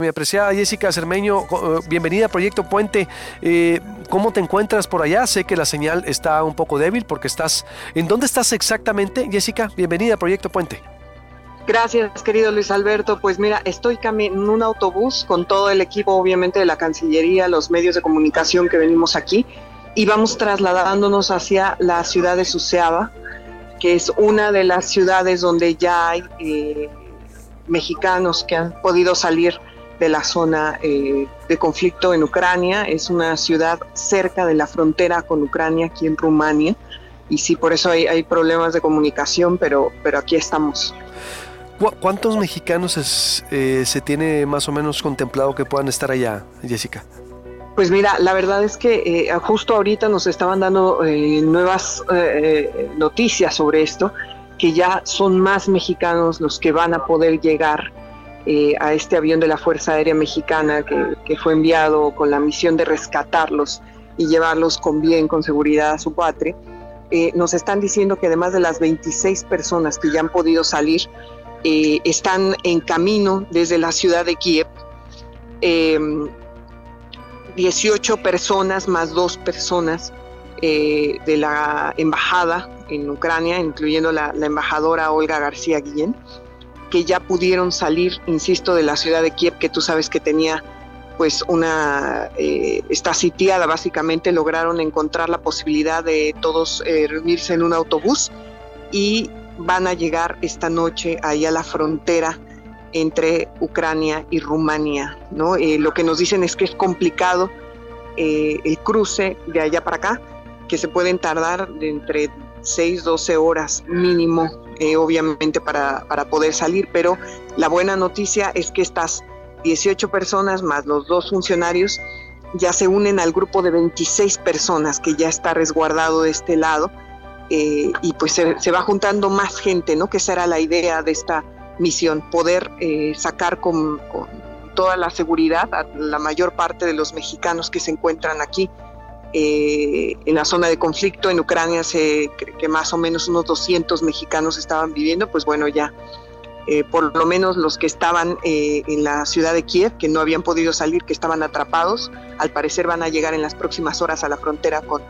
Mi apreciada Jessica Cermeño, eh, bienvenida a Proyecto Puente. Eh, ¿Cómo te encuentras por allá? Sé que la señal está un poco débil porque estás... ¿En dónde estás exactamente, Jessica? Bienvenida a Proyecto Puente. Gracias, querido Luis Alberto. Pues mira, estoy en un autobús con todo el equipo, obviamente, de la Cancillería, los medios de comunicación que venimos aquí, y vamos trasladándonos hacia la ciudad de Suceava, que es una de las ciudades donde ya hay eh, mexicanos que han podido salir de la zona eh, de conflicto en Ucrania. Es una ciudad cerca de la frontera con Ucrania, aquí en Rumania. Y sí, por eso hay, problemas de comunicación, pero, pero aquí estamos. ¿Cuántos mexicanos eh, se tiene más o menos contemplado que puedan estar allá, Jessica? Pues mira, la verdad es que eh, justo ahorita nos estaban dando nuevas noticias sobre esto, que ya son más mexicanos los que van a poder llegar eh, a este avión de la Fuerza Aérea Mexicana que, fue enviado con la misión de rescatarlos y llevarlos con bien, con seguridad a su patria, eh, nos están diciendo que además de las 26 personas que ya han podido salir, eh, están en camino desde la ciudad de Kiev. 18 em, personas más dos personas de la embajada en Ucrania, incluyendo la, la embajadora Olga García Guillén, que ya pudieron salir, insisto, de la ciudad de Kiev, que tú sabes que tenía pues una, eh, está sitiada básicamente, lograron encontrar la posibilidad de todos eh, reunirse en un autobús y van a llegar esta noche ahí a la frontera entre Ucrania y Rumania. ¿no? Eh, lo que nos dicen es que es complicado el cruce de allá para acá, que se pueden tardar de entre 6, 12 horas mínimo eh, obviamente para, poder salir, pero la buena noticia es que estas 18 personas más los dos funcionarios ya se unen al grupo de 26 personas que ya está resguardado de este lado eh, y pues se, va juntando más gente, ¿no? Que esa era la idea de esta misión, poder eh, sacar con, con, toda la seguridad a la mayor parte de los mexicanos que se encuentran aquí eh, en la zona de conflicto en Ucrania se que más o menos unos 200 mexicanos estaban viviendo, pues bueno, ya eh, por lo menos los que estaban eh, en la ciudad de Kiev, que no habían podido salir, que estaban atrapados, al parecer van a llegar en las próximas horas a la frontera con,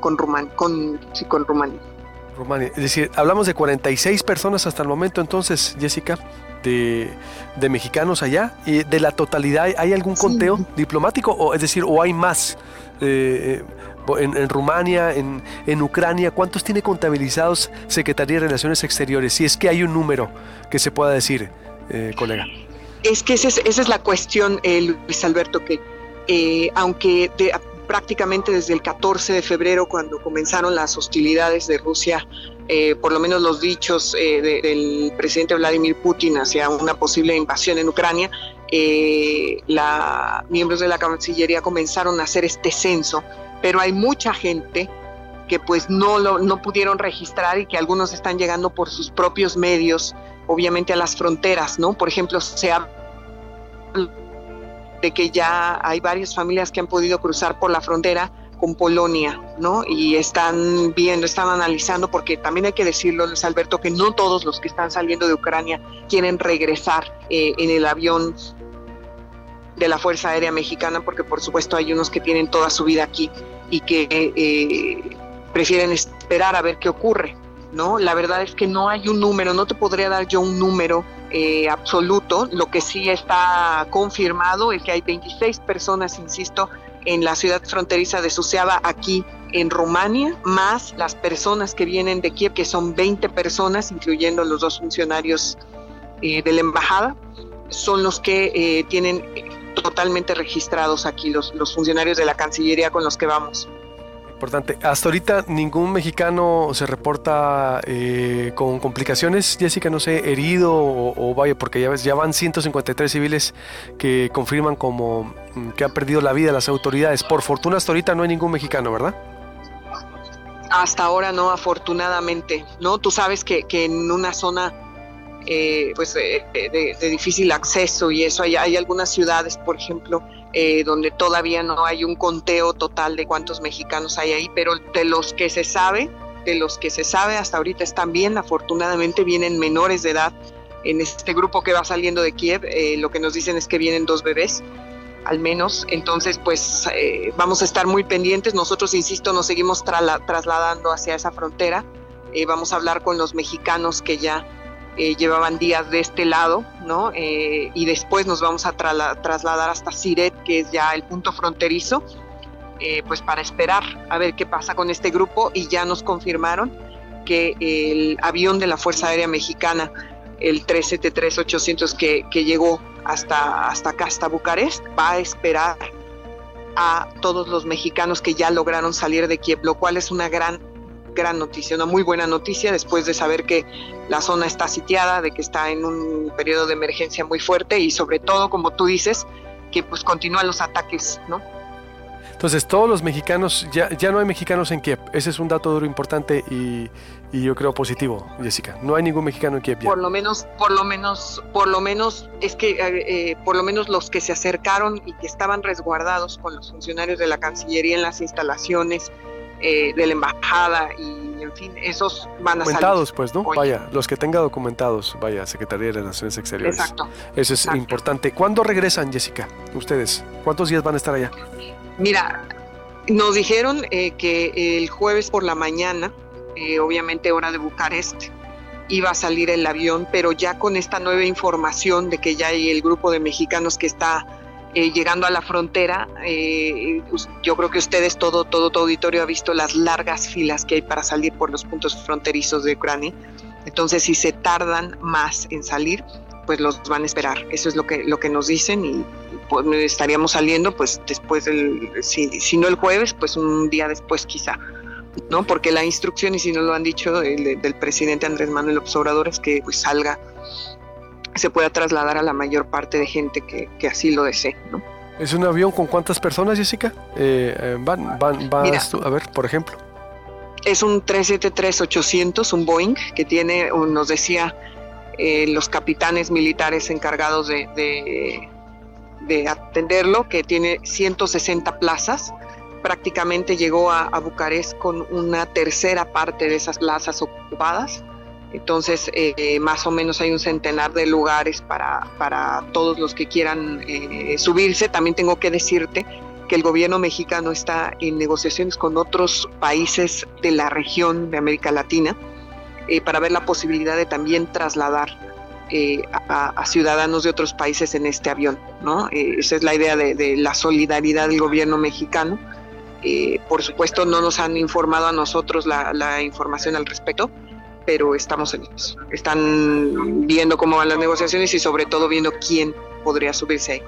con, con, con Rumania. Rumania. Es decir, hablamos de 46 personas hasta el momento, entonces, Jessica, de, de mexicanos allá. ¿Y de la totalidad hay algún conteo diplomático? O, es decir, ¿o hay más? Eh, en, Rumania, en, en, Ucrania, ¿cuántos tiene contabilizados Secretaría de Relaciones Exteriores? Si es que hay un número que se pueda decir, eh, colega. Es que esa es, la cuestión, eh, Luis Alberto, que aunque prácticamente desde el 14 de febrero, cuando comenzaron las hostilidades de Rusia, por lo menos los dichos del presidente Vladimir Putin hacia una posible invasión en Ucrania, eh, la, miembros de la Cancillería comenzaron a hacer este censo, pero hay mucha gente que pues no no pudieron registrar y que algunos están llegando por sus propios medios, obviamente a las fronteras, ¿no? Por ejemplo, se habla de que ya hay varias familias que han podido cruzar por la frontera con Polonia, ¿no? Y están viendo, están analizando, porque también hay que decirlo, Luis Alberto, que no todos los que están saliendo de Ucrania quieren regresar eh, en el avión de la Fuerza Aérea Mexicana, porque por supuesto hay unos que tienen toda su vida aquí y que eh, prefieren esperar a ver qué ocurre, ¿no? La verdad es que no hay un número, no te podría dar yo un número eh, absoluto, lo que sí está confirmado es que hay 26 personas, insisto, en la ciudad fronteriza de Suceava, aquí en Rumania, más las personas que vienen de Kiev, que son 20 personas, incluyendo los dos funcionarios eh, de la embajada, son los que tienen totalmente registrados aquí, los funcionarios de la Cancillería con los que vamos. Importante. Hasta ahorita ningún mexicano se reporta eh, con complicaciones, Jessica, no sé, herido o, vaya, porque ya, ves, ya van 153 civiles que confirman como mm, que han perdido la vida las autoridades. Por fortuna hasta ahorita no hay ningún mexicano, ¿verdad? Hasta ahora no, afortunadamente. No, tú sabes que, en una zona eh, pues eh, de, difícil acceso y eso. Hay algunas ciudades, por ejemplo, eh, donde todavía no hay un conteo total de cuántos mexicanos hay ahí, pero de los que se sabe, de los que se sabe hasta ahorita están bien, afortunadamente vienen menores de edad en este grupo que va saliendo de Kiev, eh, lo que nos dicen es que vienen dos bebés al menos. Entonces, pues eh, vamos a estar muy pendientes. Nosotros, insisto, nos seguimos trasladando hacia esa frontera. Eh, vamos a hablar con los mexicanos que ya llevaban días de este lado, ¿no? y después nos vamos a trasladar hasta Siret, que es ya el punto fronterizo, pues para esperar a ver qué pasa con este grupo. Y ya nos confirmaron que el avión de la Fuerza Aérea Mexicana el 373-800 que, que llegó hasta, hasta acá, hasta Bucarest, va a esperar a todos los mexicanos que ya lograron salir de Kiev, lo cual es una gran, gran noticia, una muy buena noticia después de saber que la zona está sitiada, de que está en un periodo de emergencia muy fuerte y sobre todo, como tú dices, que pues continúan los ataques, ¿no? Entonces, todos los mexicanos, ya, ya no hay mexicanos en Kiev. Ese es un dato duro importante y, y yo creo positivo, Jessica. No hay ningún mexicano en Kiev. Por lo menos, por lo menos, por lo menos, es que eh, eh, por lo menos los que se acercaron y que estaban resguardados con los funcionarios de la Cancillería en las instalaciones eh, de la embajada y en fin, esos van a documentados, pues, ¿no? Vaya, los que tenga documentados, vaya, Secretaría de Relaciones Exteriores. Exacto. Eso es importante. ¿Cuándo regresan, Jessica? Ustedes, ¿cuántos días van a estar allá? Mira, nos dijeron eh, que el jueves por la mañana, eh, obviamente hora de Bucarest, iba a salir el avión, pero ya con esta nueva información de que ya hay el grupo de mexicanos que está eh, llegando a la frontera, yo creo que ustedes, todo, todo tu auditorio ha visto las largas filas que hay para salir por los puntos fronterizos de Ucrania. Entonces, si se tardan más en salir, pues los van a esperar. Eso es lo que, lo que nos dicen y pues estaríamos saliendo pues después del, si, si no el jueves, pues un día después quizá. ¿no? Porque la instrucción, y si no lo han dicho, el, del presidente Andrés Manuel Obrador es que pues salga, se pueda trasladar a la mayor parte de gente que, que así lo desee, ¿no? ¿Es un avión con cuántas personas, Jessica? Eh, eh, van, van, a ver, por ejemplo. Es un 373-800, un Boeing, que tiene, nos decía eh, los capitanes militares encargados de, de, atenderlo, que tiene 160 plazas. Prácticamente llegó a, Bucarest con una tercera parte de esas plazas ocupadas. Entonces, eh, más o menos hay un centenar de lugares para, para todos los que quieran eh, subirse. También tengo que decirte que el gobierno mexicano está en negociaciones con otros países de la región de América Latina eh, para ver la posibilidad de también trasladar eh, a, ciudadanos de otros países en este avión. ¿no? Esa es la idea de, la solidaridad del gobierno mexicano. por supuesto, no nos han informado a nosotros la, información al respecto, pero estamos en. Están viendo cómo van las negociaciones y sobre todo viendo quién podría subirse ahí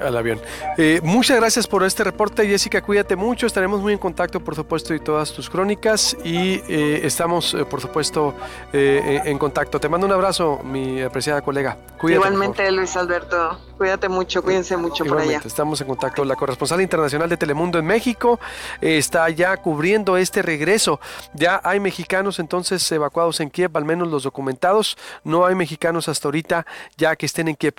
al avión. Eh, muchas gracias por este reporte, Jessica. Cuídate mucho. Estaremos muy en contacto, por supuesto, y todas tus crónicas. Y eh, estamos, eh, por supuesto, en contacto. Te mando un abrazo, mi apreciada colega. Cuídate, Igualmente, Luis Alberto. Cuídate mucho, cuídense mucho por allá. Estamos en contacto. La corresponsal internacional de Telemundo en México está ya cubriendo este regreso. Ya hay mexicanos entonces evacuados en Kiev, al menos los documentados. No hay mexicanos hasta ahorita ya que estén en Kiev.